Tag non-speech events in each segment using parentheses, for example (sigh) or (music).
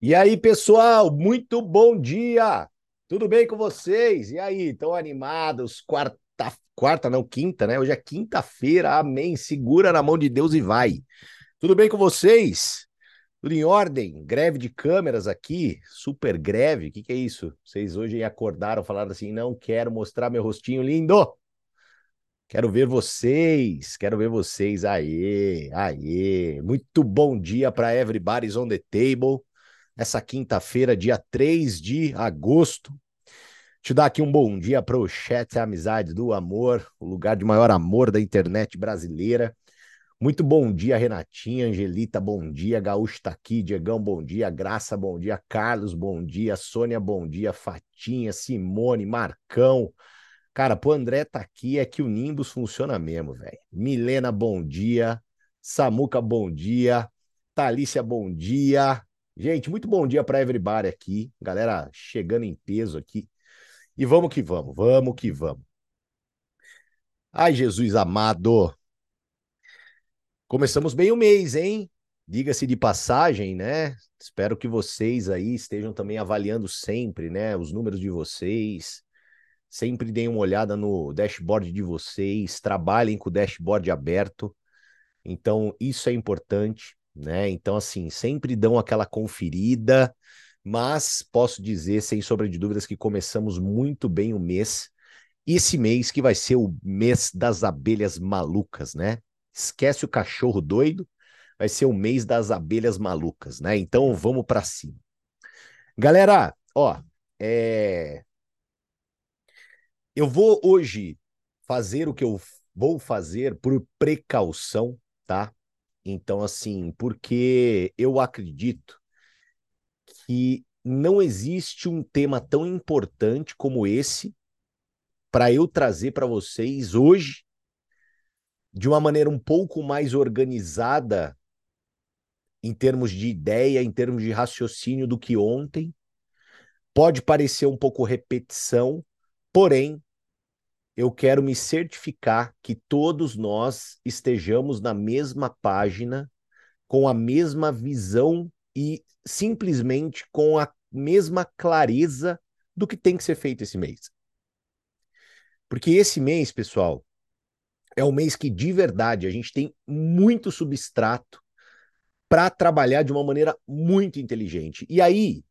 E aí, pessoal, muito bom dia! Tudo bem com vocês? E aí, estão animados? Quarta, quarta não, quinta, né? Hoje é quinta-feira, amém. Segura na mão de Deus e vai. Tudo bem com vocês? Tudo em ordem? Greve de câmeras aqui, super greve. O que, que é isso? Vocês hoje acordaram, falaram assim: não quero mostrar meu rostinho lindo. Quero ver vocês, quero ver vocês. Aê, aê. Muito bom dia para everybody's on the table essa quinta-feira, dia 3 de agosto. Te dar aqui um bom dia para o chat Amizade do Amor, o lugar de maior amor da internet brasileira. Muito bom dia, Renatinha, Angelita, bom dia, Gaúcho tá aqui, Diegão, bom dia, Graça, bom dia, Carlos, bom dia, Sônia, bom dia, Fatinha, Simone, Marcão. Cara, pro André tá aqui, é que o Nimbus funciona mesmo, velho. Milena, bom dia. Samuca, bom dia. Talícia, bom dia. Gente, muito bom dia para everybody aqui, galera chegando em peso aqui. E vamos que vamos, vamos que vamos. Ai, Jesus amado. Começamos bem o mês, hein? Diga-se de passagem, né? Espero que vocês aí estejam também avaliando sempre, né, os números de vocês. Sempre deem uma olhada no dashboard de vocês, trabalhem com o dashboard aberto. Então, isso é importante né? Então, assim, sempre dão aquela conferida, mas posso dizer, sem sombra de dúvidas, que começamos muito bem o mês. Esse mês que vai ser o mês das abelhas malucas, né? Esquece o cachorro doido, vai ser o mês das abelhas malucas, né? Então vamos para cima. Galera, ó, é... eu vou hoje fazer o que eu vou fazer por precaução, tá? Então, assim, porque eu acredito que não existe um tema tão importante como esse para eu trazer para vocês hoje de uma maneira um pouco mais organizada em termos de ideia, em termos de raciocínio do que ontem. Pode parecer um pouco repetição, porém eu quero me certificar que todos nós estejamos na mesma página, com a mesma visão e simplesmente com a mesma clareza do que tem que ser feito esse mês. Porque esse mês, pessoal, é um mês que de verdade a gente tem muito substrato para trabalhar de uma maneira muito inteligente. E aí,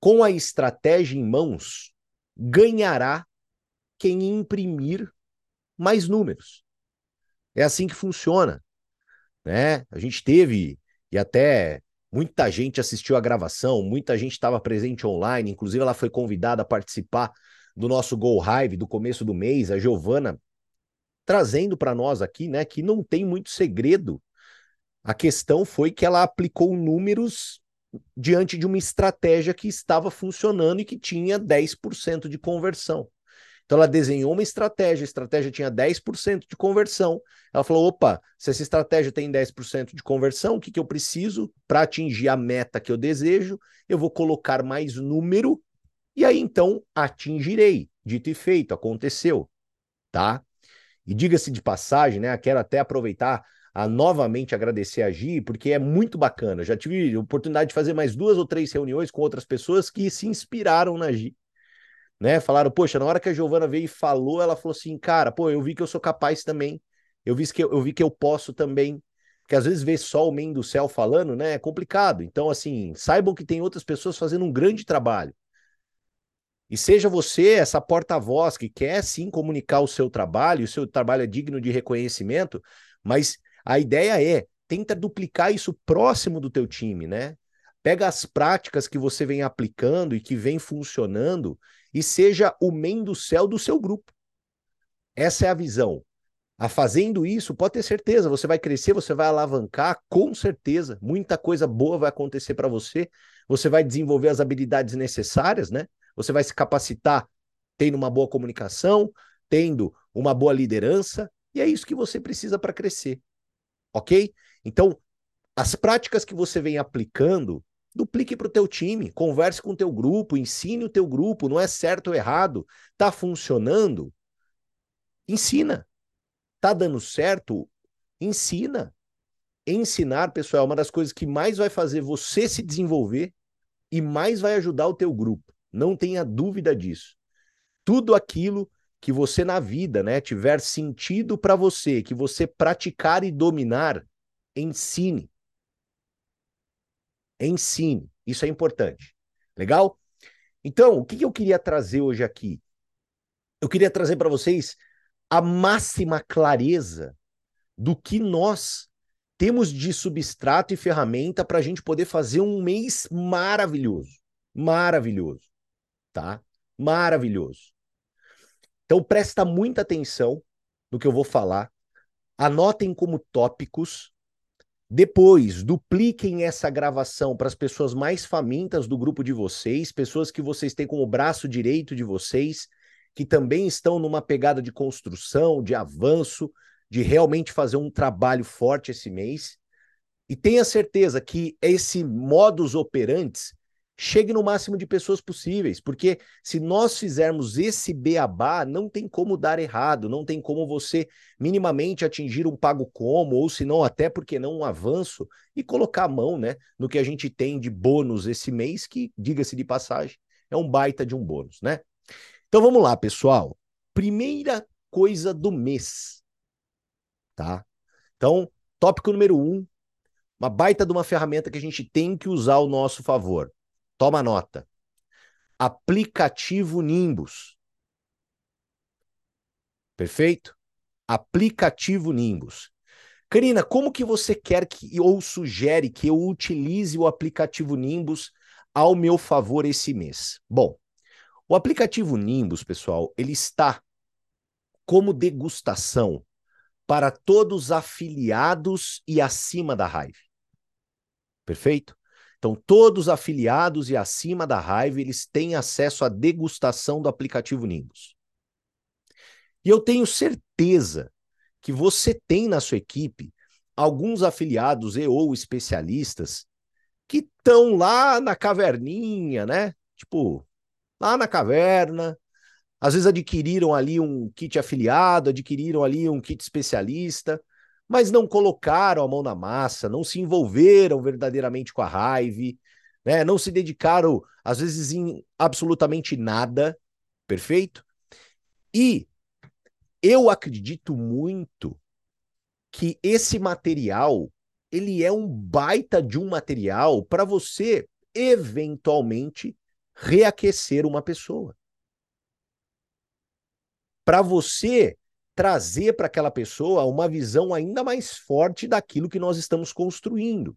com a estratégia em mãos, ganhará quem imprimir mais números. É assim que funciona. Né? A gente teve, e até muita gente assistiu a gravação, muita gente estava presente online, inclusive ela foi convidada a participar do nosso Go Hive do começo do mês, a Giovana trazendo para nós aqui, né, que não tem muito segredo. A questão foi que ela aplicou números diante de uma estratégia que estava funcionando e que tinha 10% de conversão. Então ela desenhou uma estratégia, a estratégia tinha 10% de conversão. Ela falou: opa, se essa estratégia tem 10% de conversão, o que, que eu preciso para atingir a meta que eu desejo? Eu vou colocar mais número e aí então atingirei. Dito e feito, aconteceu, tá? E diga-se de passagem, né? Quero até aproveitar a novamente agradecer a Gi, porque é muito bacana. Já tive oportunidade de fazer mais duas ou três reuniões com outras pessoas que se inspiraram na Gi né? Falaram, poxa, na hora que a Giovana veio e falou, ela falou assim, cara, pô, eu vi que eu sou capaz também. Eu vi que eu, eu vi que eu posso também. Porque às vezes ver só o men do céu falando, né, é complicado. Então, assim, saibam que tem outras pessoas fazendo um grande trabalho. E seja você essa porta-voz que quer sim comunicar o seu trabalho, o seu trabalho é digno de reconhecimento, mas a ideia é tenta duplicar isso próximo do teu time, né? Pega as práticas que você vem aplicando e que vem funcionando e seja o men do céu do seu grupo. Essa é a visão. A fazendo isso, pode ter certeza, você vai crescer, você vai alavancar, com certeza. Muita coisa boa vai acontecer para você. Você vai desenvolver as habilidades necessárias, né? Você vai se capacitar tendo uma boa comunicação, tendo uma boa liderança, e é isso que você precisa para crescer. OK? Então, as práticas que você vem aplicando duplique para o teu time, converse com o teu grupo, ensine o teu grupo, não é certo ou errado, tá funcionando? Ensina. Tá dando certo? Ensina. Ensinar, pessoal, é uma das coisas que mais vai fazer você se desenvolver, e mais vai ajudar o teu grupo. Não tenha dúvida disso. Tudo aquilo que você na vida, né, tiver sentido para você, que você praticar e dominar, ensine. Ensine. Isso é importante. Legal? Então, o que eu queria trazer hoje aqui? Eu queria trazer para vocês a máxima clareza do que nós temos de substrato e ferramenta para a gente poder fazer um mês maravilhoso. Maravilhoso. Tá? Maravilhoso. Então, presta muita atenção no que eu vou falar. Anotem como tópicos. Depois, dupliquem essa gravação para as pessoas mais famintas do grupo de vocês, pessoas que vocês têm como braço direito de vocês, que também estão numa pegada de construção, de avanço, de realmente fazer um trabalho forte esse mês. E tenha certeza que esse modus operandi chegue no máximo de pessoas possíveis, porque se nós fizermos esse beabá, não tem como dar errado, não tem como você minimamente atingir um pago como, ou se não até porque não um avanço e colocar a mão, né, no que a gente tem de bônus esse mês, que diga-se de passagem, é um baita de um bônus, né? Então vamos lá, pessoal. Primeira coisa do mês, tá? Então, tópico número um, uma baita de uma ferramenta que a gente tem que usar ao nosso favor. Toma nota. Aplicativo Nimbus. Perfeito? Aplicativo Nimbus. Karina, como que você quer que ou sugere que eu utilize o aplicativo Nimbus ao meu favor esse mês? Bom, o aplicativo Nimbus, pessoal, ele está como degustação para todos afiliados e acima da Hive. Perfeito? Então, todos afiliados e acima da Hive, eles têm acesso à degustação do aplicativo Nimbus. E eu tenho certeza que você tem na sua equipe alguns afiliados e ou especialistas que estão lá na caverninha, né? Tipo, lá na caverna, às vezes adquiriram ali um kit afiliado, adquiriram ali um kit especialista, mas não colocaram a mão na massa, não se envolveram verdadeiramente com a raiva, né? não se dedicaram, às vezes, em absolutamente nada, perfeito? E eu acredito muito que esse material ele é um baita de um material para você eventualmente reaquecer uma pessoa. Para você trazer para aquela pessoa uma visão ainda mais forte daquilo que nós estamos construindo.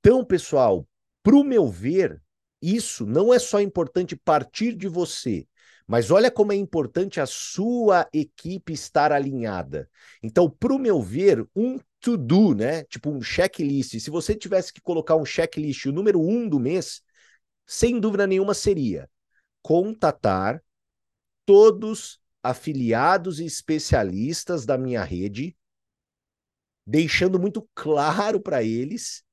Então, pessoal, para o meu ver, isso não é só importante partir de você, mas olha como é importante a sua equipe estar alinhada. Então, para o meu ver, um to-do, né? Tipo um checklist. Se você tivesse que colocar um checklist, o número um do mês, sem dúvida nenhuma seria contatar todos afiliados e especialistas da minha rede, deixando muito claro para eles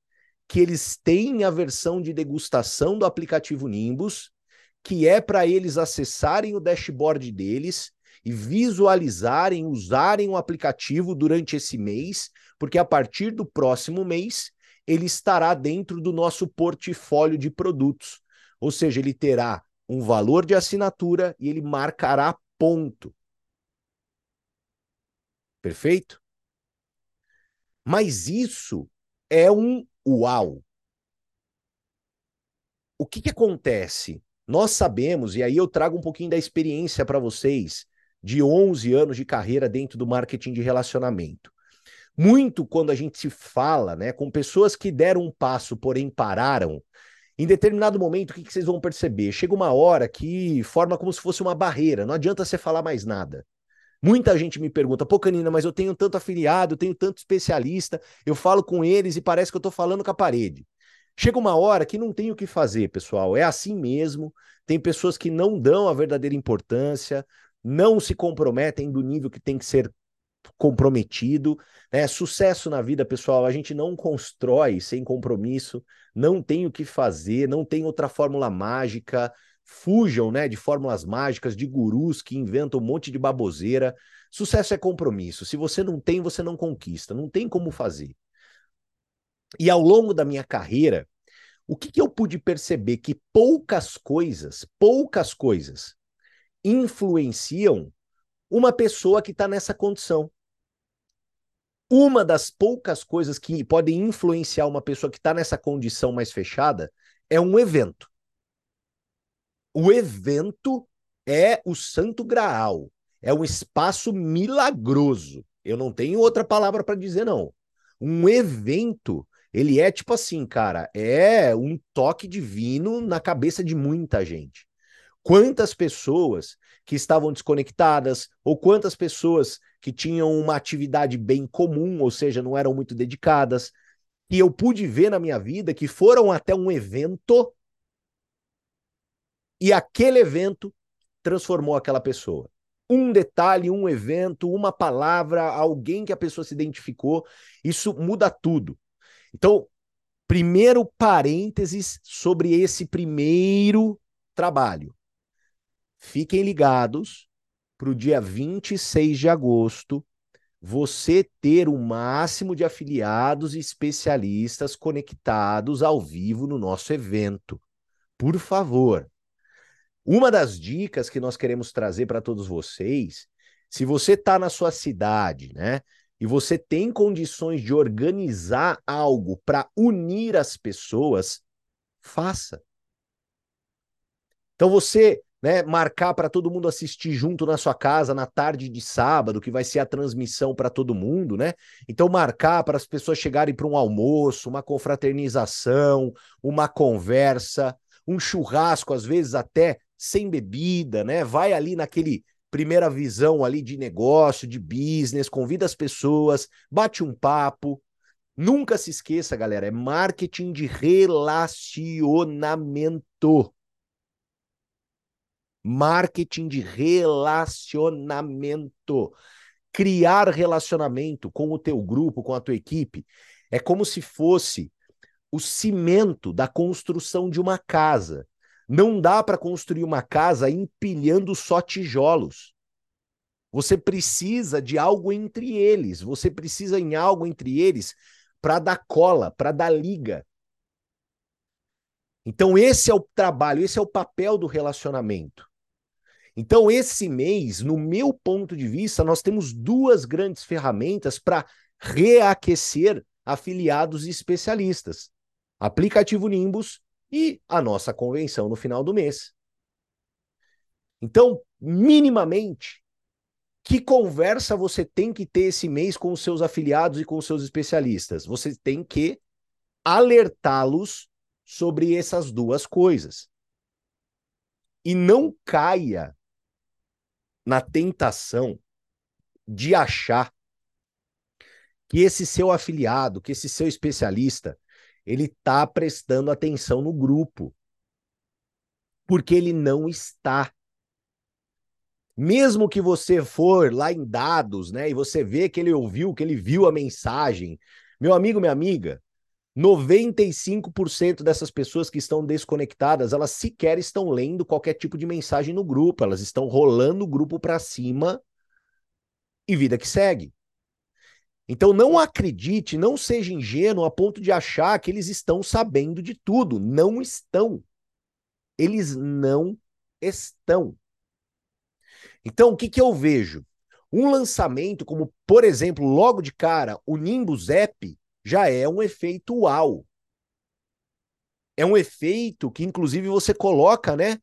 que eles têm a versão de degustação do aplicativo Nimbus, que é para eles acessarem o dashboard deles e visualizarem, usarem o aplicativo durante esse mês, porque a partir do próximo mês ele estará dentro do nosso portfólio de produtos. Ou seja, ele terá um valor de assinatura e ele marcará ponto. Perfeito? Mas isso é um uau. O que, que acontece? Nós sabemos, e aí eu trago um pouquinho da experiência para vocês, de 11 anos de carreira dentro do marketing de relacionamento. Muito quando a gente se fala né, com pessoas que deram um passo, porém pararam, em determinado momento, o que, que vocês vão perceber? Chega uma hora que forma como se fosse uma barreira, não adianta você falar mais nada. Muita gente me pergunta, pô, Canina, mas eu tenho tanto afiliado, eu tenho tanto especialista, eu falo com eles e parece que eu tô falando com a parede. Chega uma hora que não tem o que fazer, pessoal. É assim mesmo. Tem pessoas que não dão a verdadeira importância, não se comprometem do nível que tem que ser comprometido. Né? Sucesso na vida, pessoal, a gente não constrói sem compromisso, não tem o que fazer, não tem outra fórmula mágica. Fujam né, de fórmulas mágicas, de gurus que inventam um monte de baboseira. Sucesso é compromisso. Se você não tem, você não conquista. Não tem como fazer. E ao longo da minha carreira, o que, que eu pude perceber? Que poucas coisas, poucas coisas influenciam uma pessoa que está nessa condição. Uma das poucas coisas que podem influenciar uma pessoa que está nessa condição mais fechada é um evento. O evento é o santo graal, é um espaço milagroso. Eu não tenho outra palavra para dizer, não. Um evento, ele é tipo assim, cara, é um toque divino na cabeça de muita gente. Quantas pessoas que estavam desconectadas, ou quantas pessoas que tinham uma atividade bem comum, ou seja, não eram muito dedicadas, que eu pude ver na minha vida que foram até um evento e aquele evento transformou aquela pessoa. Um detalhe, um evento, uma palavra, alguém que a pessoa se identificou, isso muda tudo. Então, primeiro parênteses sobre esse primeiro trabalho. Fiquem ligados para o dia 26 de agosto, você ter o máximo de afiliados e especialistas conectados ao vivo no nosso evento. Por favor. Uma das dicas que nós queremos trazer para todos vocês, se você está na sua cidade, né? E você tem condições de organizar algo para unir as pessoas, faça. Então você né, marcar para todo mundo assistir junto na sua casa na tarde de sábado, que vai ser a transmissão para todo mundo, né? Então marcar para as pessoas chegarem para um almoço, uma confraternização, uma conversa, um churrasco, às vezes até sem bebida, né? Vai ali naquele primeira visão ali de negócio, de business, convida as pessoas, bate um papo. Nunca se esqueça, galera, é marketing de relacionamento marketing de relacionamento. Criar relacionamento com o teu grupo, com a tua equipe, é como se fosse o cimento da construção de uma casa. Não dá para construir uma casa empilhando só tijolos. Você precisa de algo entre eles, você precisa em algo entre eles para dar cola, para dar liga. Então esse é o trabalho, esse é o papel do relacionamento. Então, esse mês, no meu ponto de vista, nós temos duas grandes ferramentas para reaquecer afiliados e especialistas: aplicativo Nimbus e a nossa convenção no final do mês. Então, minimamente, que conversa você tem que ter esse mês com os seus afiliados e com os seus especialistas? Você tem que alertá-los sobre essas duas coisas. E não caia na tentação de achar que esse seu afiliado, que esse seu especialista, ele está prestando atenção no grupo. Porque ele não está. Mesmo que você for lá em dados, né, e você vê que ele ouviu, que ele viu a mensagem, meu amigo, minha amiga, 95% dessas pessoas que estão desconectadas, elas sequer estão lendo qualquer tipo de mensagem no grupo, elas estão rolando o grupo para cima e vida que segue. Então não acredite, não seja ingênuo a ponto de achar que eles estão sabendo de tudo. Não estão. Eles não estão. Então o que, que eu vejo? Um lançamento como, por exemplo, logo de cara, o Nimbus App, já é um efeito uau. É um efeito que, inclusive, você coloca, né?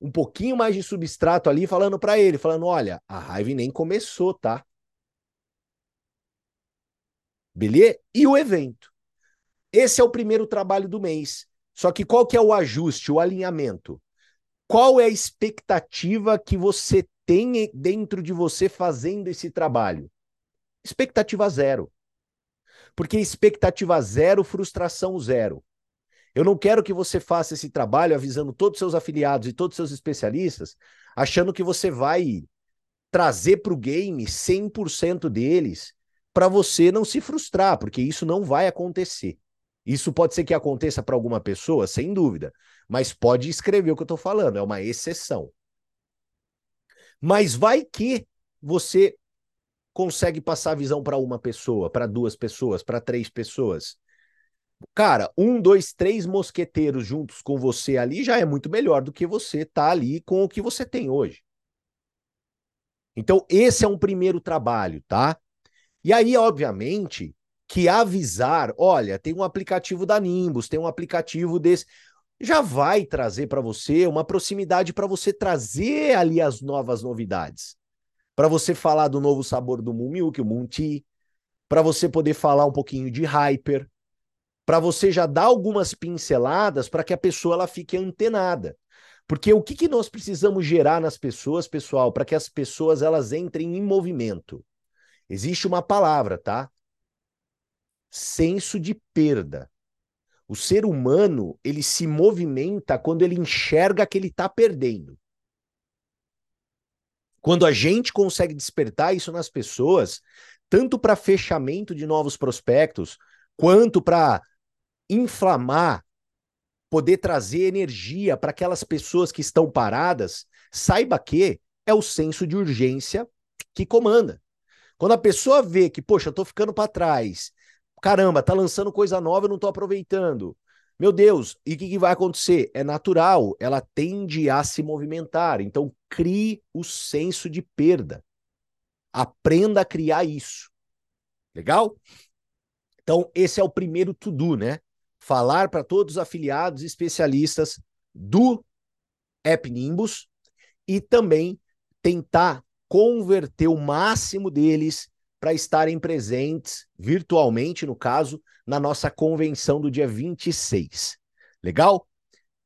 Um pouquinho mais de substrato ali, falando para ele, falando: olha, a raiva nem começou, tá? Beleza? E o evento. Esse é o primeiro trabalho do mês. Só que qual que é o ajuste, o alinhamento? Qual é a expectativa que você tem dentro de você fazendo esse trabalho? Expectativa zero. Porque expectativa zero, frustração zero. Eu não quero que você faça esse trabalho avisando todos os seus afiliados e todos os seus especialistas, achando que você vai trazer para o game 100% deles para você não se frustrar, porque isso não vai acontecer. Isso pode ser que aconteça para alguma pessoa, sem dúvida, mas pode escrever o que eu estou falando, é uma exceção. Mas vai que você consegue passar a visão para uma pessoa, para duas pessoas, para três pessoas. Cara, um, dois, três mosqueteiros juntos com você ali já é muito melhor do que você tá ali com o que você tem hoje. Então, esse é um primeiro trabalho, tá? E aí, obviamente, que avisar, olha, tem um aplicativo da Nimbus, tem um aplicativo desse, já vai trazer para você uma proximidade para você trazer ali as novas novidades. Para você falar do novo sabor do Moon Milk, o Tea, para você poder falar um pouquinho de Hyper, para você já dar algumas pinceladas para que a pessoa ela fique antenada. Porque o que, que nós precisamos gerar nas pessoas, pessoal, para que as pessoas elas entrem em movimento? Existe uma palavra, tá? Senso de perda. O ser humano, ele se movimenta quando ele enxerga que ele está perdendo. Quando a gente consegue despertar isso nas pessoas, tanto para fechamento de novos prospectos, quanto para inflamar, poder trazer energia para aquelas pessoas que estão paradas, saiba que é o senso de urgência que comanda. Quando a pessoa vê que, poxa, eu tô ficando para trás, caramba, tá lançando coisa nova, eu não tô aproveitando. Meu Deus, e o que, que, vai acontecer? É natural, ela tende a se movimentar. Então, crie o senso de perda. Aprenda a criar isso. Legal? Então, esse é o primeiro to-do, né? falar para todos os afiliados e especialistas do App Nimbus e também tentar converter o máximo deles para estarem presentes virtualmente, no caso, na nossa convenção do dia 26. Legal?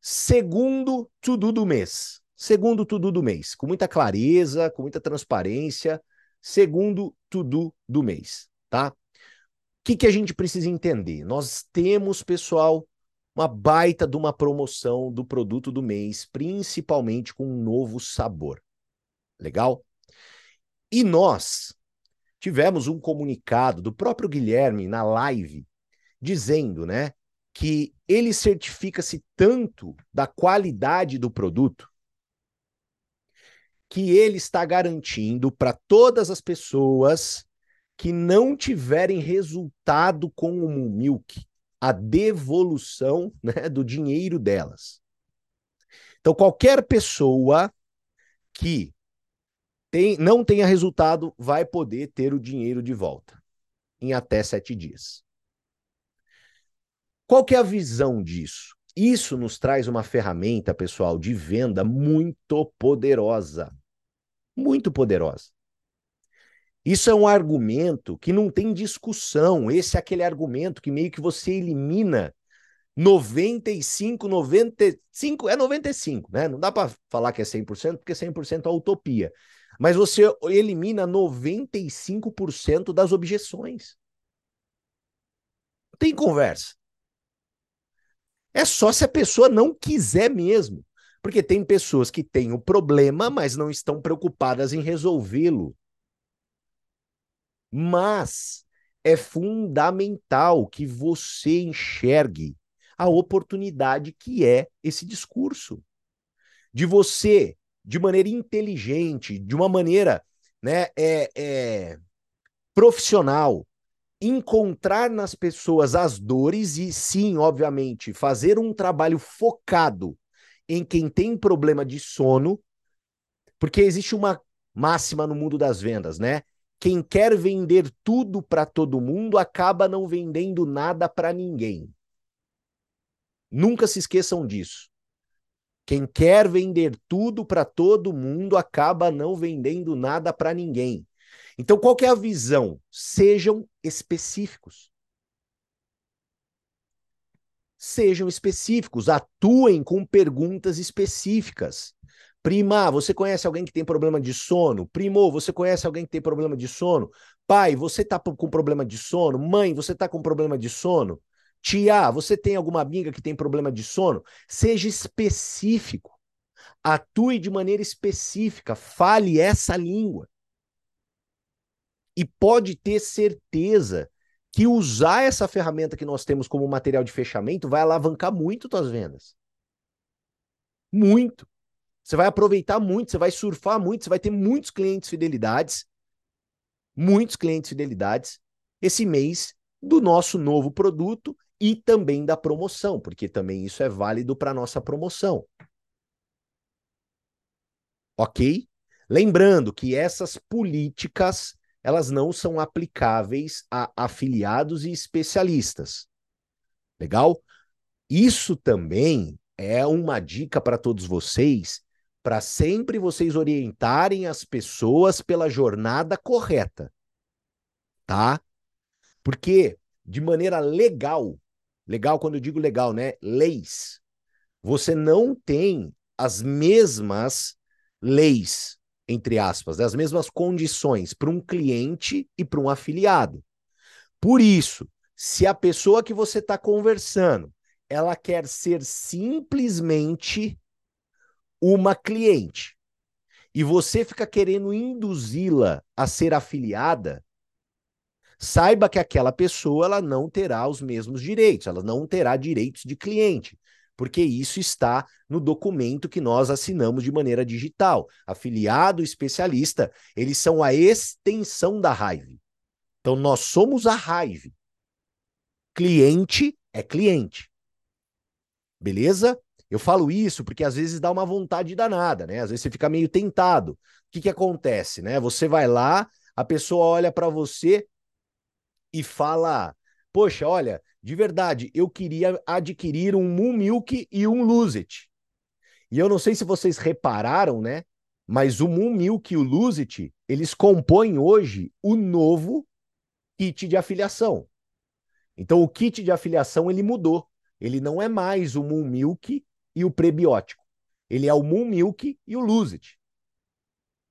Segundo tudo do mês. Segundo tudo do mês, com muita clareza, com muita transparência, segundo tudo do mês, tá? que, que a gente precisa entender? Nós temos, pessoal, uma baita de uma promoção do produto do mês, principalmente com um novo sabor. Legal? E nós tivemos um comunicado do próprio Guilherme na live dizendo, né, que ele certifica-se tanto da qualidade do produto que ele está garantindo para todas as pessoas que não tiverem resultado com o Milk, a devolução né, do dinheiro delas. Então, qualquer pessoa que tem, não tenha resultado vai poder ter o dinheiro de volta em até sete dias. Qual que é a visão disso? Isso nos traz uma ferramenta, pessoal, de venda muito poderosa. Muito poderosa. Isso é um argumento que não tem discussão. Esse é aquele argumento que meio que você elimina 95, 95, é 95, né? Não dá para falar que é 100%, porque 100% é utopia. Mas você elimina 95% das objeções. Tem conversa. É só se a pessoa não quiser mesmo. Porque tem pessoas que têm o problema, mas não estão preocupadas em resolvê-lo. Mas é fundamental que você enxergue a oportunidade que é esse discurso. De você, de maneira inteligente, de uma maneira né, é, é, profissional, encontrar nas pessoas as dores e, sim, obviamente, fazer um trabalho focado em quem tem problema de sono, porque existe uma máxima no mundo das vendas, né? Quem quer vender tudo para todo mundo acaba não vendendo nada para ninguém. Nunca se esqueçam disso. Quem quer vender tudo para todo mundo acaba não vendendo nada para ninguém. Então, qual é a visão? Sejam específicos. Sejam específicos, atuem com perguntas específicas. Prima, você conhece alguém que tem problema de sono? Primo, você conhece alguém que tem problema de sono? Pai, você tá com problema de sono? Mãe, você tá com problema de sono? Tia, você tem alguma amiga que tem problema de sono? Seja específico. Atue de maneira específica. Fale essa língua. E pode ter certeza que usar essa ferramenta que nós temos como material de fechamento vai alavancar muito suas vendas. Muito. Você vai aproveitar muito, você vai surfar muito, você vai ter muitos clientes fidelidades, muitos clientes fidelidades esse mês do nosso novo produto e também da promoção, porque também isso é válido para nossa promoção. Ok? Lembrando que essas políticas elas não são aplicáveis a afiliados e especialistas. Legal? Isso também é uma dica para todos vocês, para sempre vocês orientarem as pessoas pela jornada correta. Tá? Porque de maneira legal, legal quando eu digo legal, né? Leis. Você não tem as mesmas leis, entre aspas, né? as mesmas condições para um cliente e para um afiliado. Por isso, se a pessoa que você está conversando, ela quer ser simplesmente uma cliente e você fica querendo induzi-la a ser afiliada, saiba que aquela pessoa ela não terá os mesmos direitos, ela não terá direitos de cliente porque isso está no documento que nós assinamos de maneira digital. Afiliado, especialista, eles são a extensão da Hive. Então nós somos a Hive. Cliente é cliente. Beleza? Eu falo isso porque às vezes dá uma vontade danada, né? Às vezes você fica meio tentado. O que que acontece, né? Você vai lá, a pessoa olha para você e fala: "Poxa, olha, de verdade, eu queria adquirir um Moon Milk e um Lose It. E eu não sei se vocês repararam, né? Mas o Moon Milk e o Lose It, eles compõem hoje o novo kit de afiliação. Então o kit de afiliação ele mudou. Ele não é mais o Moon Milk e o prebiótico. Ele é o Moon Milk e o Lose It.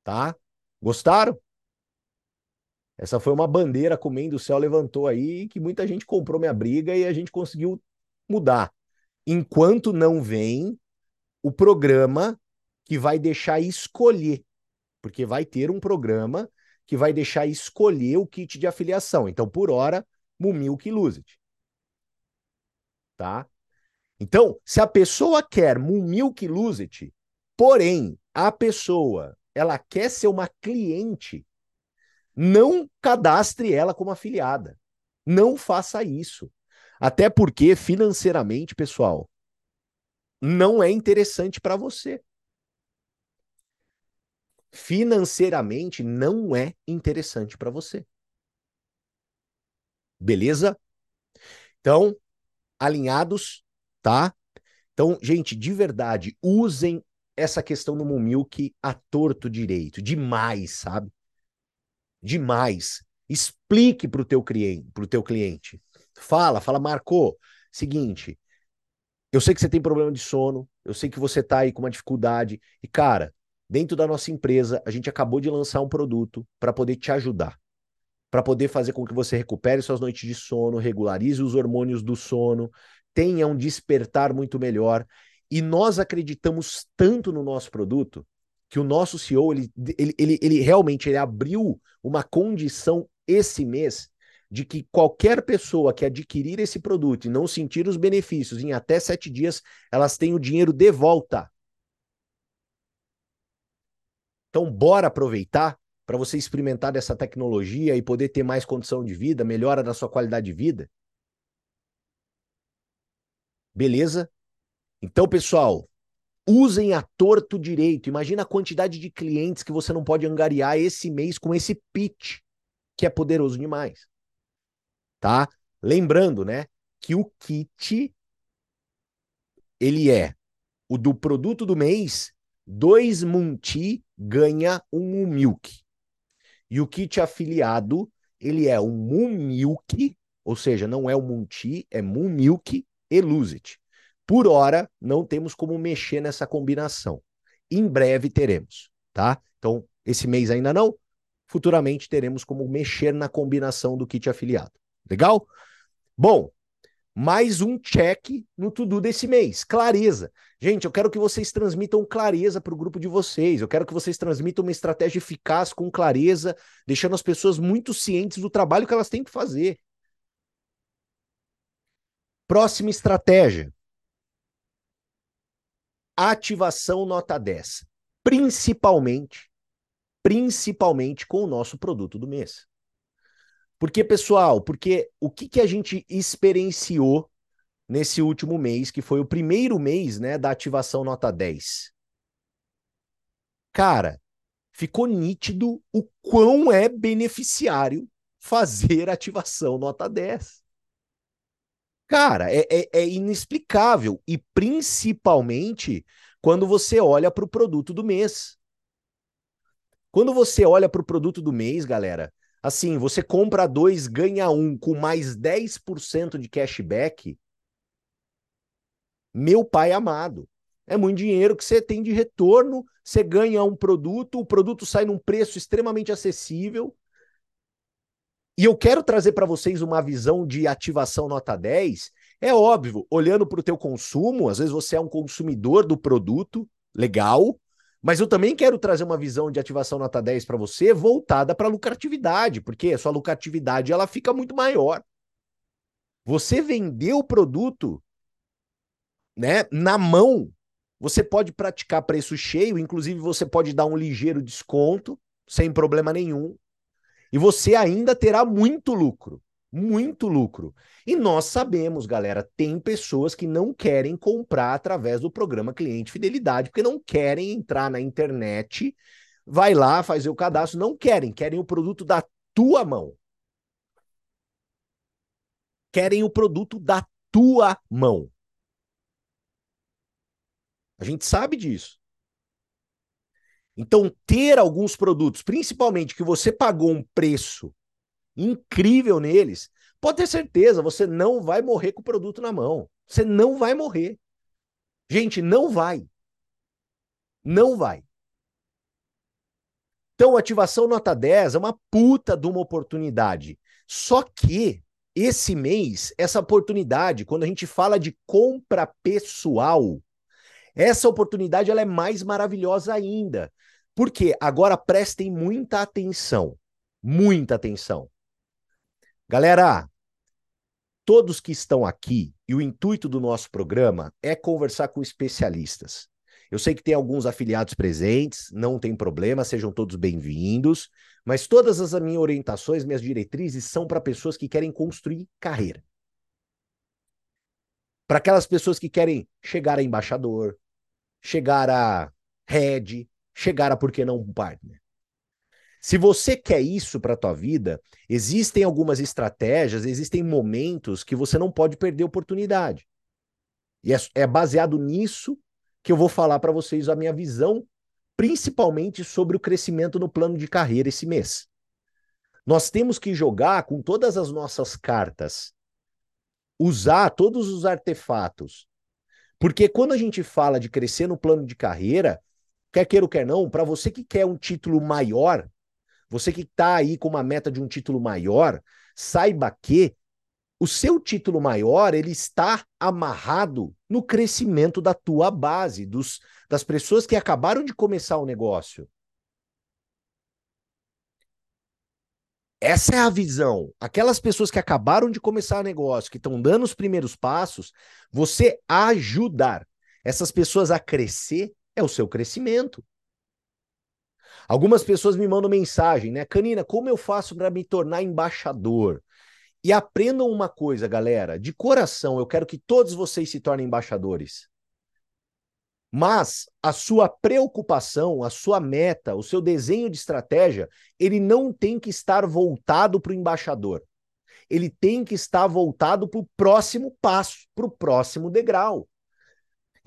Tá? Gostaram? Essa foi uma bandeira comendo o céu levantou aí que muita gente comprou minha briga e a gente conseguiu mudar. Enquanto não vem o programa que vai deixar escolher, porque vai ter um programa que vai deixar escolher o kit de afiliação. Então, por hora, Mumilk It. Tá? Então, se a pessoa quer Mumilk It, porém, a pessoa ela quer ser uma cliente não cadastre ela como afiliada. Não faça isso. Até porque, financeiramente, pessoal, não é interessante para você. Financeiramente, não é interessante para você. Beleza? Então, alinhados, tá? Então, gente, de verdade, usem essa questão no Mumilk a torto direito, demais, sabe? Demais. Explique para o teu cliente, teu cliente. Fala, fala, Marco, seguinte, eu sei que você tem problema de sono, eu sei que você está aí com uma dificuldade e cara, dentro da nossa empresa, a gente acabou de lançar um produto para poder te ajudar, para poder fazer com que você recupere suas noites de sono, regularize os hormônios do sono, tenha um despertar muito melhor. E nós acreditamos tanto no nosso produto que o nosso CEO, ele, ele, ele, ele realmente ele abriu uma condição esse mês de que qualquer pessoa que adquirir esse produto e não sentir os benefícios em até sete dias, elas têm o dinheiro de volta. Então, bora aproveitar para você experimentar dessa tecnologia e poder ter mais condição de vida, melhora da sua qualidade de vida. Beleza? Então, pessoal, Usem a torto direito. Imagina a quantidade de clientes que você não pode angariar esse mês com esse pitch, que é poderoso demais. Tá? Lembrando, né, que o kit ele é o do produto do mês, dois Munti ganha um Milk. E o kit afiliado, ele é um Milk, ou seja, não é o Munti, é Milk e Lose It. Por hora, não temos como mexer nessa combinação. Em breve teremos, tá? Então, esse mês ainda não. Futuramente teremos como mexer na combinação do kit afiliado. Legal? Bom, mais um check no tudo desse mês. Clareza. Gente, eu quero que vocês transmitam clareza para o grupo de vocês. Eu quero que vocês transmitam uma estratégia eficaz com clareza, deixando as pessoas muito cientes do trabalho que elas têm que fazer. Próxima estratégia ativação nota 10, principalmente, principalmente com o nosso produto do mês. Porque, pessoal, porque o que, que a gente experienciou nesse último mês, que foi o primeiro mês, né, da ativação nota 10. Cara, ficou nítido o quão é beneficiário fazer (laughs) ativação nota 10. Cara, é, é, é inexplicável. E principalmente quando você olha para o produto do mês. Quando você olha para o produto do mês, galera, assim, você compra dois, ganha um com mais 10% de cashback. Meu pai amado. É muito dinheiro que você tem de retorno, você ganha um produto, o produto sai num preço extremamente acessível e eu quero trazer para vocês uma visão de ativação nota 10. É óbvio, olhando para o teu consumo, às vezes você é um consumidor do produto, legal, mas eu também quero trazer uma visão de ativação nota 10 para você voltada para lucratividade, porque a sua lucratividade ela fica muito maior. Você vendeu o produto né, na mão, você pode praticar preço cheio, inclusive você pode dar um ligeiro desconto, sem problema nenhum. E você ainda terá muito lucro. Muito lucro. E nós sabemos, galera, tem pessoas que não querem comprar através do programa Cliente Fidelidade, porque não querem entrar na internet, vai lá, fazer o cadastro, não querem, querem o produto da tua mão. Querem o produto da tua mão. A gente sabe disso. Então, ter alguns produtos, principalmente que você pagou um preço incrível neles, pode ter certeza, você não vai morrer com o produto na mão. Você não vai morrer. Gente, não vai. Não vai. Então, ativação nota 10 é uma puta de uma oportunidade. Só que esse mês, essa oportunidade, quando a gente fala de compra pessoal, essa oportunidade ela é mais maravilhosa ainda. Porque agora prestem muita atenção. Muita atenção. Galera, todos que estão aqui, e o intuito do nosso programa é conversar com especialistas. Eu sei que tem alguns afiliados presentes, não tem problema, sejam todos bem-vindos, mas todas as minhas orientações, minhas diretrizes são para pessoas que querem construir carreira. Para aquelas pessoas que querem chegar a embaixador, chegar a head, chegar a por que não um partner. Se você quer isso para a tua vida, existem algumas estratégias, existem momentos que você não pode perder oportunidade. E é, é baseado nisso que eu vou falar para vocês a minha visão, principalmente sobre o crescimento no plano de carreira esse mês. Nós temos que jogar com todas as nossas cartas, usar todos os artefatos. Porque quando a gente fala de crescer no plano de carreira, quer queira ou quer não, para você que quer um título maior, você que está aí com uma meta de um título maior, saiba que o seu título maior ele está amarrado no crescimento da tua base, dos, das pessoas que acabaram de começar o negócio. Essa é a visão. Aquelas pessoas que acabaram de começar o negócio, que estão dando os primeiros passos, você ajudar essas pessoas a crescer é o seu crescimento. Algumas pessoas me mandam mensagem, né? Canina, como eu faço para me tornar embaixador? E aprendam uma coisa, galera, de coração, eu quero que todos vocês se tornem embaixadores. Mas a sua preocupação, a sua meta, o seu desenho de estratégia, ele não tem que estar voltado para o embaixador. Ele tem que estar voltado para o próximo passo, para o próximo degrau.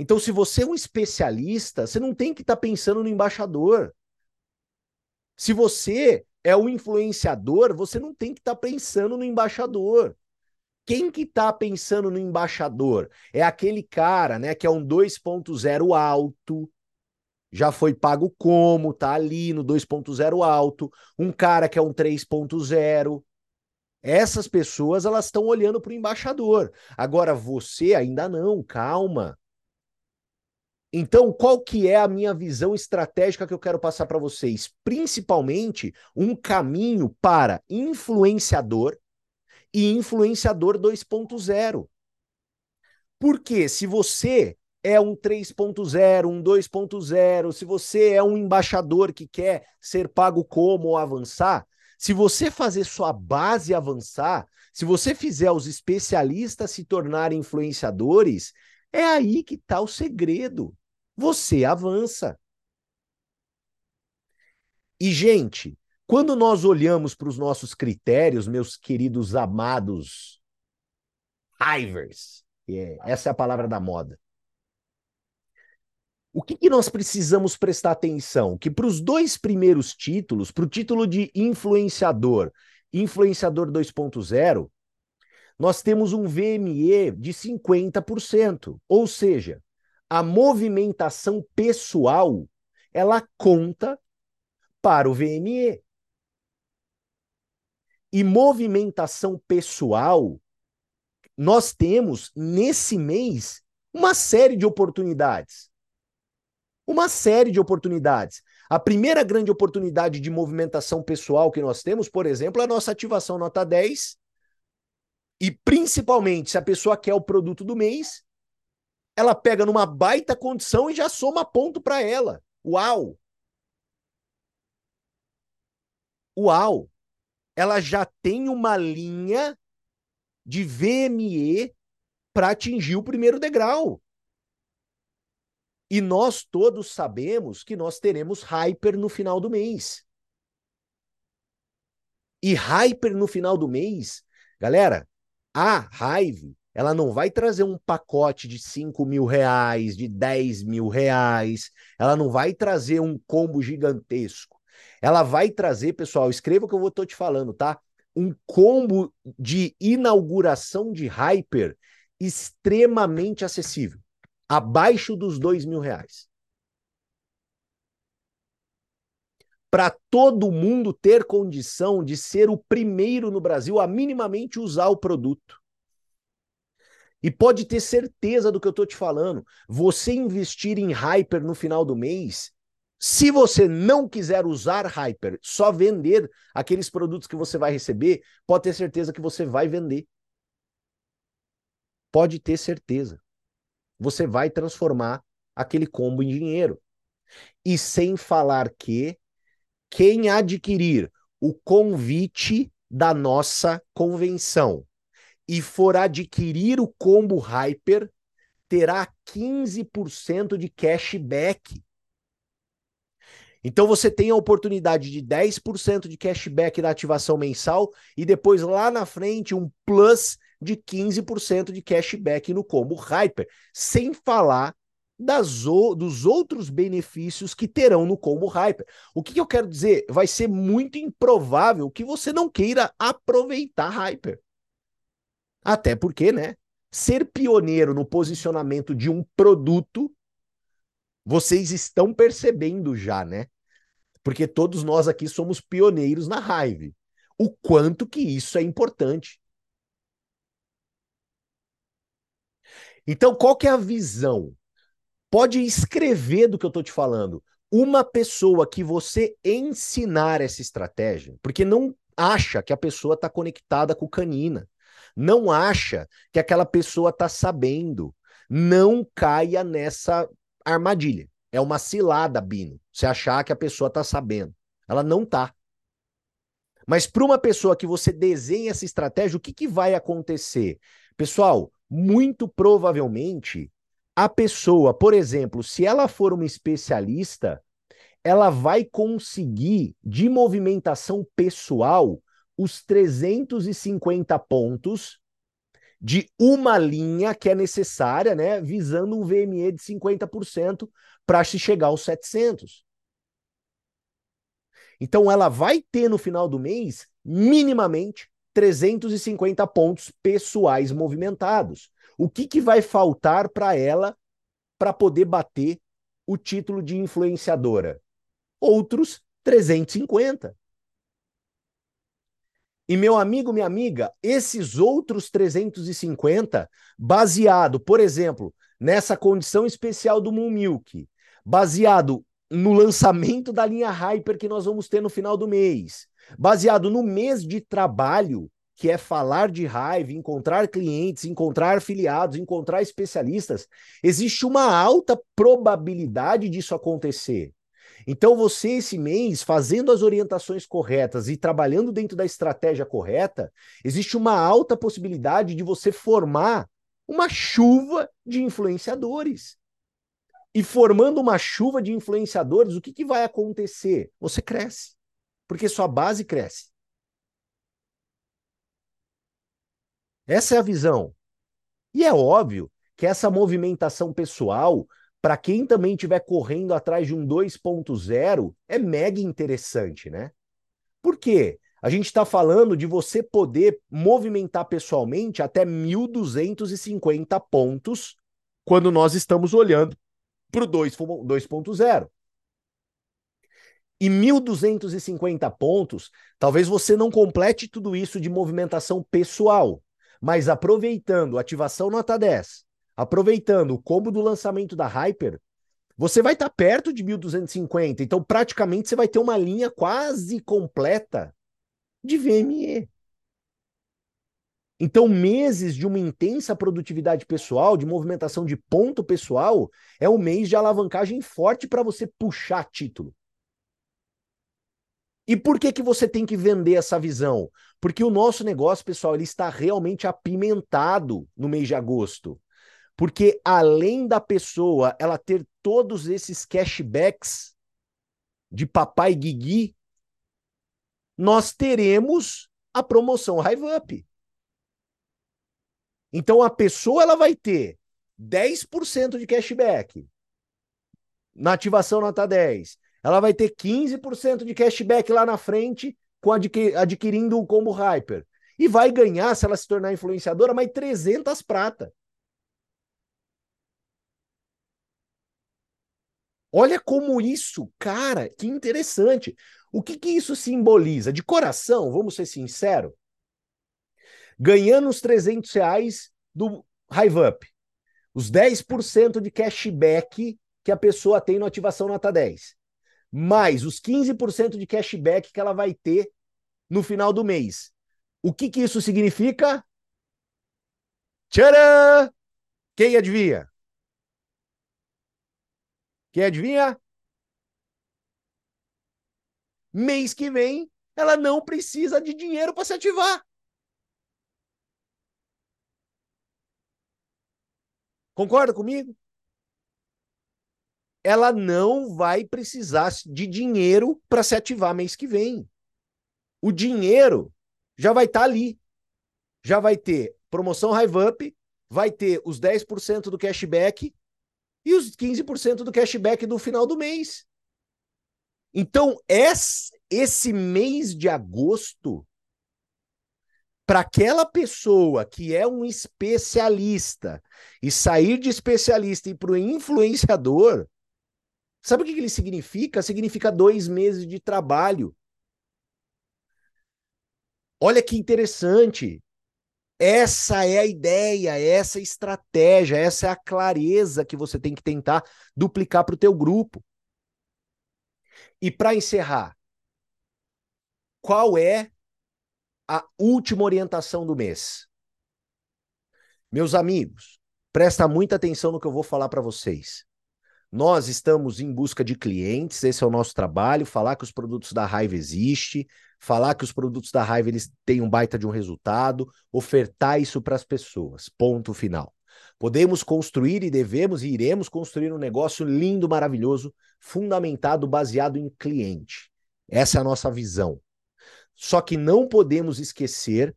Então, se você é um especialista, você não tem que estar tá pensando no embaixador. Se você é um influenciador, você não tem que estar tá pensando no embaixador. Quem que está pensando no embaixador? É aquele cara, né, que é um 2.0 alto, já foi pago como, tá ali no 2.0 alto, um cara que é um 3.0. Essas pessoas, elas estão olhando para o embaixador. Agora você ainda não, calma. Então, qual que é a minha visão estratégica que eu quero passar para vocês? Principalmente um caminho para influenciador e influenciador 2.0. Porque se você é um 3.0, um 2.0, se você é um embaixador que quer ser pago como ou avançar, Se você fazer sua base avançar, se você fizer os especialistas se tornarem influenciadores, é aí que está o segredo. Você avança. E, gente, quando nós olhamos para os nossos critérios, meus queridos amados Hivers, é, essa é a palavra da moda. O que, que nós precisamos prestar atenção? Que para os dois primeiros títulos, para o título de influenciador, influenciador 2.0, nós temos um VME de 50%. Ou seja, a movimentação pessoal ela conta para o VME. E movimentação pessoal, nós temos nesse mês uma série de oportunidades uma série de oportunidades. A primeira grande oportunidade de movimentação pessoal que nós temos, por exemplo, é a nossa ativação nota 10. E principalmente, se a pessoa quer o produto do mês, ela pega numa baita condição e já soma ponto para ela. Uau! Uau! Ela já tem uma linha de VME para atingir o primeiro degrau. E nós todos sabemos que nós teremos hyper no final do mês. E hyper no final do mês, galera, a Hive, ela não vai trazer um pacote de 5 mil reais, de 10 mil reais, ela não vai trazer um combo gigantesco. Ela vai trazer, pessoal, escreva o que eu vou te falando, tá? Um combo de inauguração de Hyper extremamente acessível abaixo dos dois mil reais. Para todo mundo ter condição de ser o primeiro no Brasil a minimamente usar o produto. E pode ter certeza do que eu estou te falando. Você investir em Hyper no final do mês, se você não quiser usar Hyper, só vender aqueles produtos que você vai receber, pode ter certeza que você vai vender. Pode ter certeza você vai transformar aquele combo em dinheiro. E sem falar que quem adquirir o convite da nossa convenção e for adquirir o combo Hyper, terá 15% de cashback. Então você tem a oportunidade de 10% de cashback da ativação mensal e depois lá na frente um plus de 15% de cashback no combo Hyper, sem falar das, dos outros benefícios que terão no combo Hyper. O que, que eu quero dizer? Vai ser muito improvável que você não queira aproveitar Hyper. Até porque, né? Ser pioneiro no posicionamento de um produto, vocês estão percebendo já, né? Porque todos nós aqui somos pioneiros na Hive. O quanto que isso é importante. Então, qual que é a visão? Pode escrever do que eu estou te falando. Uma pessoa que você ensinar essa estratégia, porque não acha que a pessoa está conectada com canina, não acha que aquela pessoa está sabendo, não caia nessa armadilha. É uma cilada, Bino. Você achar que a pessoa está sabendo. Ela não está. Mas para uma pessoa que você desenha essa estratégia, o que, que vai acontecer? Pessoal, muito provavelmente a pessoa, por exemplo, se ela for uma especialista, ela vai conseguir de movimentação pessoal os 350 pontos de uma linha que é necessária, né, visando um VME de 50% para se chegar aos 700. Então ela vai ter no final do mês minimamente 350 pontos pessoais movimentados. O que, que vai faltar para ela para poder bater o título de influenciadora? Outros 350. E meu amigo, minha amiga, esses outros 350, baseado, por exemplo, nessa condição especial do Moon Milk, baseado no lançamento da linha Hyper que nós vamos ter no final do mês, baseado no mês de trabalho, que é falar de raiva, encontrar clientes, encontrar afiliados, encontrar especialistas, existe uma alta probabilidade disso acontecer. Então, você, esse mês, fazendo as orientações corretas e trabalhando dentro da estratégia correta, existe uma alta possibilidade de você formar uma chuva de influenciadores. E formando uma chuva de influenciadores, o que, que vai acontecer? Você cresce, porque sua base cresce. Essa é a visão. E é óbvio que essa movimentação pessoal para quem também estiver correndo atrás de um 2.0, é mega interessante, né? Por quê? A gente está falando de você poder movimentar pessoalmente até 1.250 pontos quando nós estamos olhando para o 2.0. E 1.250 pontos, talvez você não complete tudo isso de movimentação pessoal, mas aproveitando ativação nota 10, aproveitando o combo do lançamento da Hyper, você vai estar tá perto de 1250. Então, praticamente, você vai ter uma linha quase completa de VME. Então, meses de uma intensa produtividade pessoal, de movimentação de ponto pessoal, é um mês de alavancagem forte para você puxar título. E por que que você tem que vender essa visão? Porque o nosso negócio, pessoal, ele está realmente apimentado no mês de agosto. Porque além da pessoa ela ter todos esses cashbacks de papai Guigui, nós teremos a promoção Hive Up. Então a pessoa ela vai ter 10% de cashback na ativação nota 10. Ela vai ter 15% de cashback lá na frente com adquirindo o combo Hyper. E vai ganhar, se ela se tornar influenciadora, mais 300 prata. Olha como isso, cara, que interessante. O que, que isso simboliza? De coração, vamos ser sinceros, ganhando os 300 reais do Hive os 10% de cashback que a pessoa tem no Ativação Nota 10, mais os 15% de cashback que ela vai ter no final do mês. O que, que isso significa? Tcharam! Quem adivinha? Quem adivinha? Mês que vem, ela não precisa de dinheiro para se ativar. Concorda comigo? Ela não vai precisar de dinheiro para se ativar mês que vem. O dinheiro já vai estar tá ali. Já vai ter promoção Hive Up, vai ter os 10% do cashback e os 15% do cashback no final do mês. Então, esse mês de agosto, para aquela pessoa que é um especialista e sair de especialista e para o influenciador, sabe o que ele significa? Significa dois meses de trabalho. Olha que interessante. Essa é a ideia, essa é a estratégia, essa é a clareza que você tem que tentar duplicar para o teu grupo. E para encerrar, qual é a última orientação do mês? Meus amigos, presta muita atenção no que eu vou falar para vocês. Nós estamos em busca de clientes, esse é o nosso trabalho, falar que os produtos da Raiva existem, falar que os produtos da raiva eles têm um baita de um resultado, ofertar isso para as pessoas. Ponto final. Podemos construir e devemos e iremos construir um negócio lindo, maravilhoso, fundamentado, baseado em cliente. Essa é a nossa visão. Só que não podemos esquecer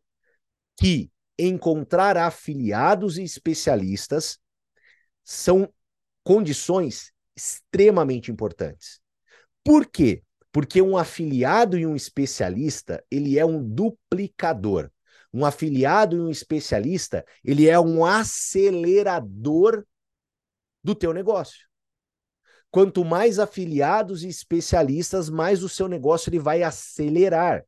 que encontrar afiliados e especialistas são condições extremamente importantes. Por quê? Porque um afiliado e um especialista, ele é um duplicador. Um afiliado e um especialista, ele é um acelerador do teu negócio. Quanto mais afiliados e especialistas, mais o seu negócio ele vai acelerar.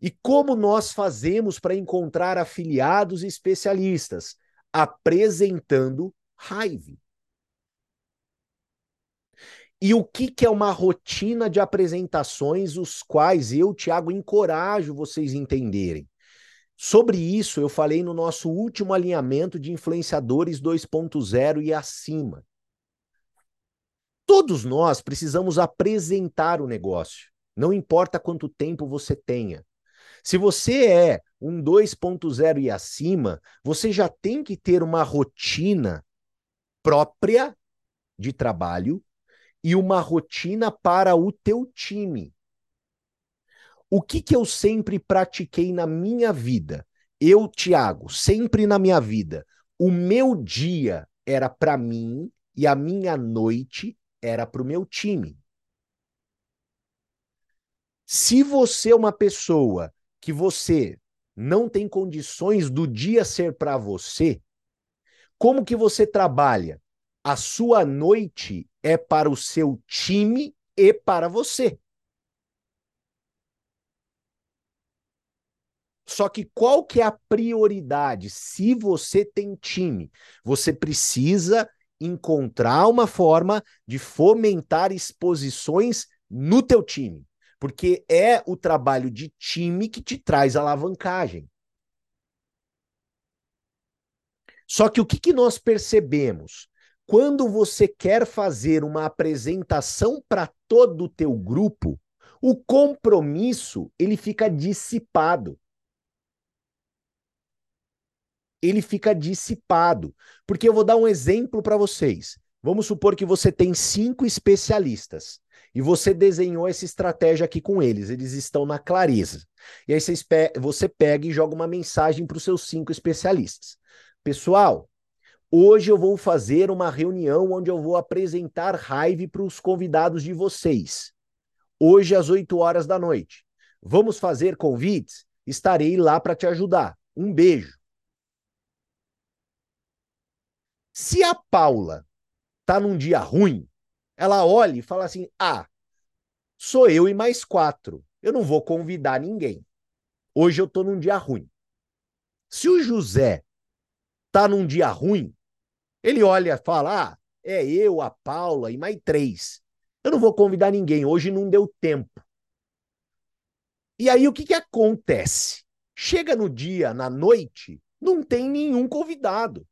E como nós fazemos para encontrar afiliados e especialistas? Apresentando Hive. E o que, que é uma rotina de apresentações, os quais eu, Tiago, encorajo vocês entenderem. Sobre isso, eu falei no nosso último alinhamento de influenciadores 2.0 e acima. Todos nós precisamos apresentar o negócio. Não importa quanto tempo você tenha. Se você é um 2.0 e acima, você já tem que ter uma rotina própria de trabalho e uma rotina para o teu time. O que, que eu sempre pratiquei na minha vida? Eu, Tiago, sempre na minha vida, o meu dia era para mim e a minha noite era para o meu time. Se você é uma pessoa que você não tem condições do dia ser para você, como que você trabalha? A sua noite é para o seu time e para você. Só que qual que é a prioridade? Se você tem time, você precisa encontrar uma forma de fomentar exposições no teu time, porque é o trabalho de time que te traz alavancagem. Só que o que, que nós percebemos? Quando você quer fazer uma apresentação para todo o teu grupo, o compromisso ele fica dissipado. Ele fica dissipado. Porque eu vou dar um exemplo para vocês. Vamos supor que você tem cinco especialistas e você desenhou essa estratégia aqui com eles, eles estão na clareza. E aí você pega e joga uma mensagem para os seus cinco especialistas. Pessoal, Hoje eu vou fazer uma reunião onde eu vou apresentar raiva para os convidados de vocês. Hoje às 8 horas da noite. Vamos fazer convites? Estarei lá para te ajudar. Um beijo. Se a Paula tá num dia ruim, ela olha e fala assim: "Ah, sou eu e mais quatro. Eu não vou convidar ninguém. Hoje eu tô num dia ruim." Se o José tá num dia ruim, ele olha e fala: ah, é eu, a Paula e mais três. Eu não vou convidar ninguém, hoje não deu tempo. E aí o que, que acontece? Chega no dia, na noite, não tem nenhum convidado.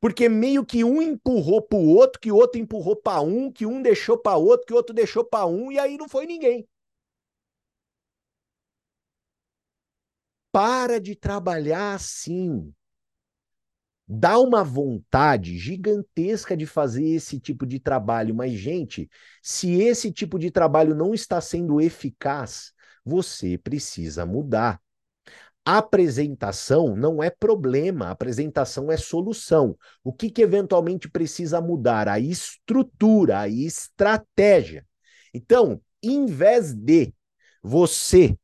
Porque meio que um empurrou para o outro, que o outro empurrou para um, que um deixou para outro, que o outro deixou para um, e aí não foi ninguém. Para de trabalhar assim dá uma vontade gigantesca de fazer esse tipo de trabalho, mas, gente, se esse tipo de trabalho não está sendo eficaz, você precisa mudar. apresentação não é problema, apresentação é solução. O que, que eventualmente precisa mudar? A estrutura, a estratégia. Então, em vez de você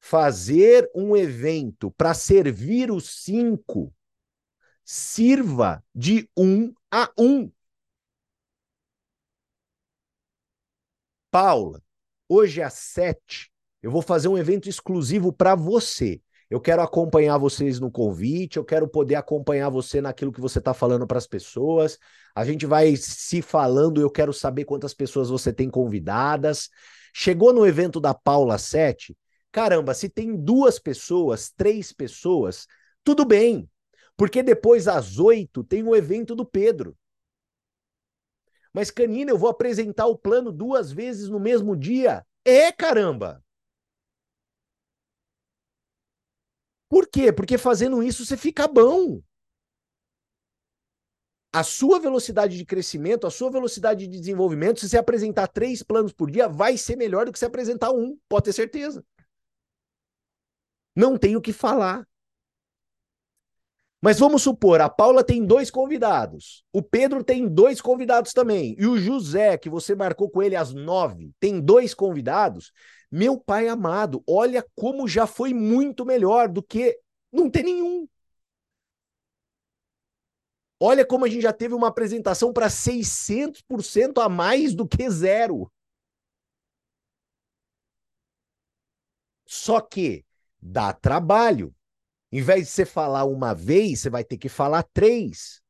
fazer um evento para servir os cinco, sirva de um a um. Paula, hoje às sete, eu vou fazer um evento exclusivo para você. Eu quero acompanhar vocês no convite, eu quero poder acompanhar você naquilo que você está falando para as pessoas. A gente vai se falando, eu quero saber quantas pessoas você tem convidadas. Chegou no evento da Paula 7, caramba, se tem duas pessoas, três pessoas, tudo bem. Porque depois, às oito, tem o evento do Pedro. Mas, Canina, eu vou apresentar o plano duas vezes no mesmo dia? É, caramba! Por quê? Porque fazendo isso você fica bom. A sua velocidade de crescimento, a sua velocidade de desenvolvimento, se você apresentar três planos por dia, vai ser melhor do que se apresentar um, pode ter certeza. Não tenho o que falar. Mas vamos supor, a Paula tem dois convidados, o Pedro tem dois convidados também, e o José, que você marcou com ele às nove, tem dois convidados. Meu pai amado, olha como já foi muito melhor do que não ter nenhum. Olha como a gente já teve uma apresentação para 600% a mais do que zero. Só que dá trabalho. Em vez de você falar uma vez, você vai ter que falar três.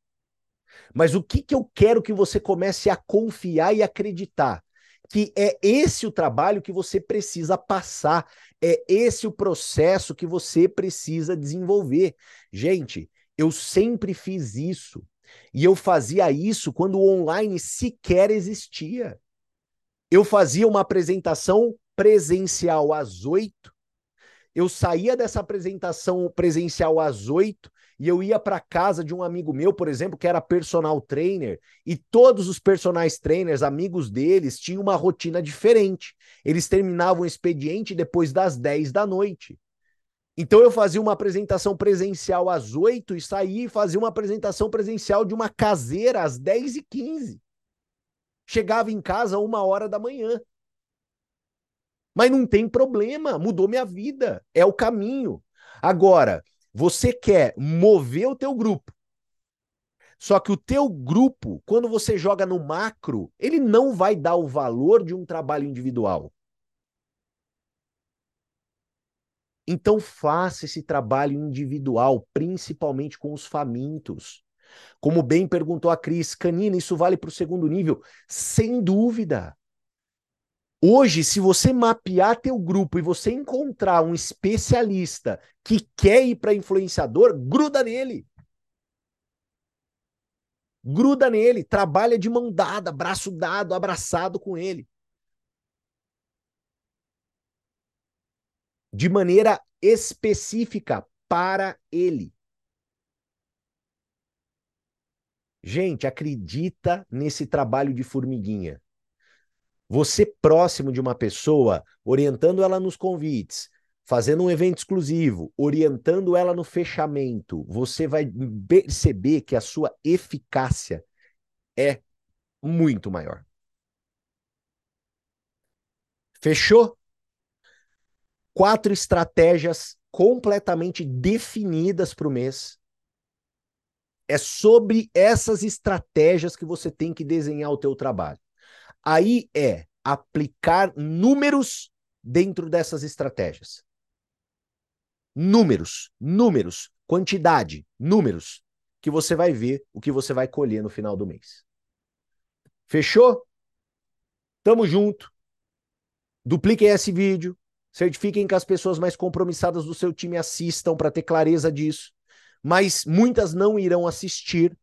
Mas o que, que eu quero que você comece a confiar e acreditar? Que é esse o trabalho que você precisa passar, é esse o processo que você precisa desenvolver. Gente, eu sempre fiz isso. E eu fazia isso quando o online sequer existia. Eu fazia uma apresentação presencial às oito. Eu saía dessa apresentação presencial às oito e eu ia para casa de um amigo meu, por exemplo, que era personal trainer, e todos os personagens trainers, amigos deles, tinham uma rotina diferente. Eles terminavam o expediente depois das 10 da noite. Então eu fazia uma apresentação presencial às 8 e saía e fazia uma apresentação presencial de uma caseira às 10 e 15. Chegava em casa uma hora da manhã. Mas não tem problema, mudou minha vida, é o caminho. Agora, você quer mover o teu grupo. Só que o teu grupo, quando você joga no macro, ele não vai dar o valor de um trabalho individual. Então faça esse trabalho individual, principalmente com os famintos. Como bem perguntou a Cris, Canina, isso vale para o segundo nível? Sem dúvida. Hoje, se você mapear teu grupo e você encontrar um especialista que quer ir para influenciador, gruda nele. Gruda nele, trabalha de mão dada, braço dado, abraçado com ele. De maneira específica para ele. Gente, acredita nesse trabalho de formiguinha. Você próximo de uma pessoa, orientando ela nos convites, fazendo um evento exclusivo, orientando ela no fechamento, você vai perceber que a sua eficácia é muito maior. Fechou? Quatro estratégias completamente definidas para o mês. É sobre essas estratégias que você tem que desenhar o teu trabalho. Aí é aplicar números dentro dessas estratégias. Números, números, quantidade, números, que você vai ver o que você vai colher no final do mês. Fechou? Tamo junto. Dupliquem esse vídeo. Certifiquem que as pessoas mais compromissadas do seu time assistam para ter clareza disso. Mas muitas não irão assistir.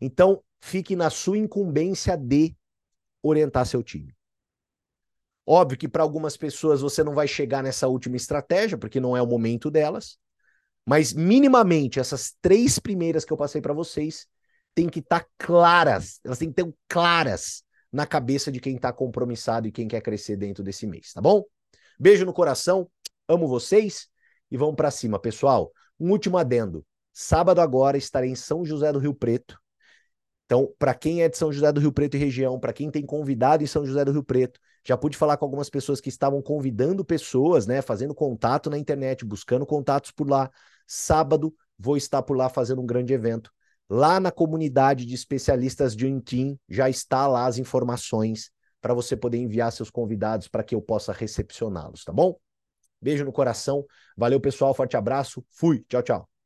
Então, fique na sua incumbência de orientar seu time. Óbvio que para algumas pessoas você não vai chegar nessa última estratégia, porque não é o momento delas, mas minimamente essas três primeiras que eu passei para vocês têm que estar tá claras, elas têm que ter claras na cabeça de quem está compromissado e quem quer crescer dentro desse mês, tá bom? Beijo no coração, amo vocês e vamos para cima, pessoal. Um último adendo. Sábado agora estarei em São José do Rio Preto então, para quem é de São José do Rio Preto e região, para quem tem convidado em São José do Rio Preto, já pude falar com algumas pessoas que estavam convidando pessoas, né, fazendo contato na internet, buscando contatos por lá. Sábado vou estar por lá fazendo um grande evento. Lá na comunidade de especialistas de Unteam já está lá as informações para você poder enviar seus convidados para que eu possa recepcioná-los, tá bom? Beijo no coração. Valeu, pessoal. Forte abraço. Fui. Tchau, tchau.